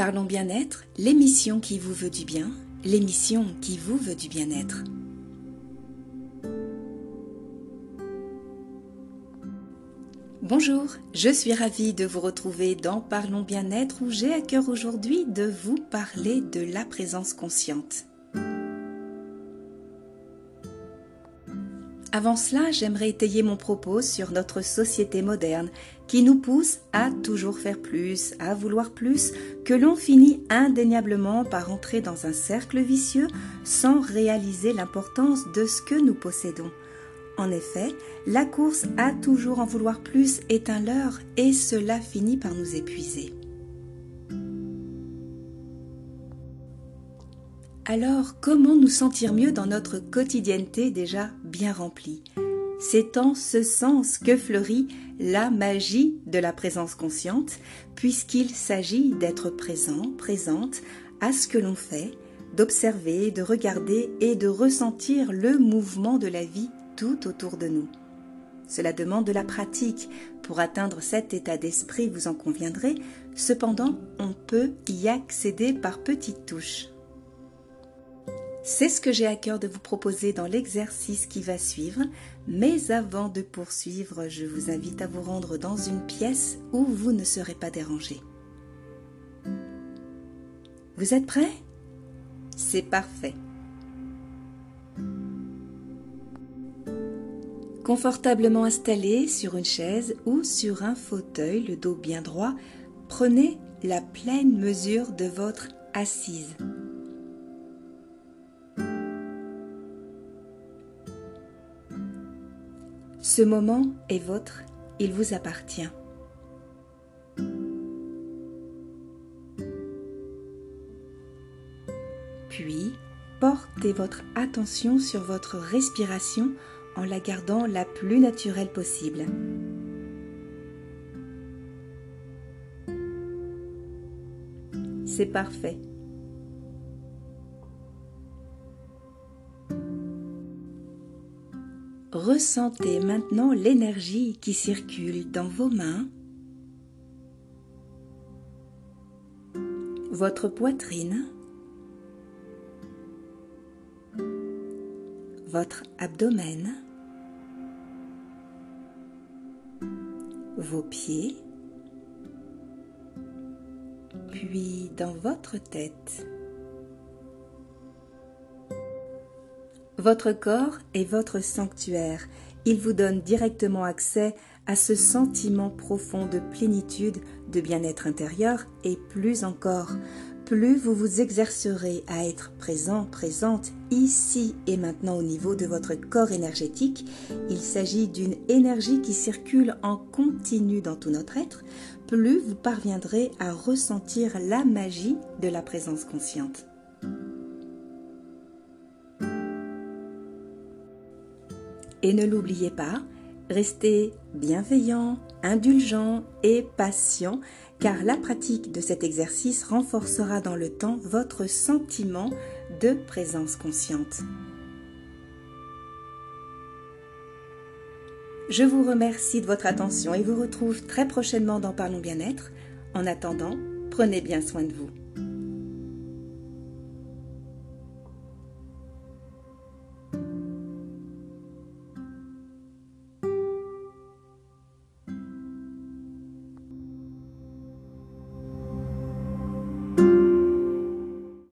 Parlons bien-être, l'émission qui vous veut du bien, l'émission qui vous veut du bien-être. Bonjour, je suis ravie de vous retrouver dans Parlons bien-être où j'ai à cœur aujourd'hui de vous parler de la présence consciente. Avant cela, j'aimerais étayer mon propos sur notre société moderne qui nous pousse à toujours faire plus, à vouloir plus, que l'on finit indéniablement par entrer dans un cercle vicieux sans réaliser l'importance de ce que nous possédons. En effet, la course à toujours en vouloir plus est un leurre et cela finit par nous épuiser. Alors, comment nous sentir mieux dans notre quotidienneté déjà bien remplie C'est en ce sens que fleurit la magie de la présence consciente, puisqu'il s'agit d'être présent, présente à ce que l'on fait, d'observer, de regarder et de ressentir le mouvement de la vie tout autour de nous. Cela demande de la pratique. Pour atteindre cet état d'esprit, vous en conviendrez, cependant, on peut y accéder par petites touches. C'est ce que j'ai à cœur de vous proposer dans l'exercice qui va suivre, mais avant de poursuivre, je vous invite à vous rendre dans une pièce où vous ne serez pas dérangé. Vous êtes prêts? C'est parfait. Confortablement installé sur une chaise ou sur un fauteuil, le dos bien droit, prenez la pleine mesure de votre assise. Ce moment est votre, il vous appartient. Puis, portez votre attention sur votre respiration en la gardant la plus naturelle possible. C'est parfait. Ressentez maintenant l'énergie qui circule dans vos mains, votre poitrine, votre abdomen, vos pieds, puis dans votre tête. Votre corps est votre sanctuaire. Il vous donne directement accès à ce sentiment profond de plénitude, de bien-être intérieur et plus encore, plus vous vous exercerez à être présent, présente, ici et maintenant au niveau de votre corps énergétique, il s'agit d'une énergie qui circule en continu dans tout notre être, plus vous parviendrez à ressentir la magie de la présence consciente. Et ne l'oubliez pas, restez bienveillant, indulgent et patient car la pratique de cet exercice renforcera dans le temps votre sentiment de présence consciente. Je vous remercie de votre attention et vous retrouve très prochainement dans Parlons bien-être. En attendant, prenez bien soin de vous.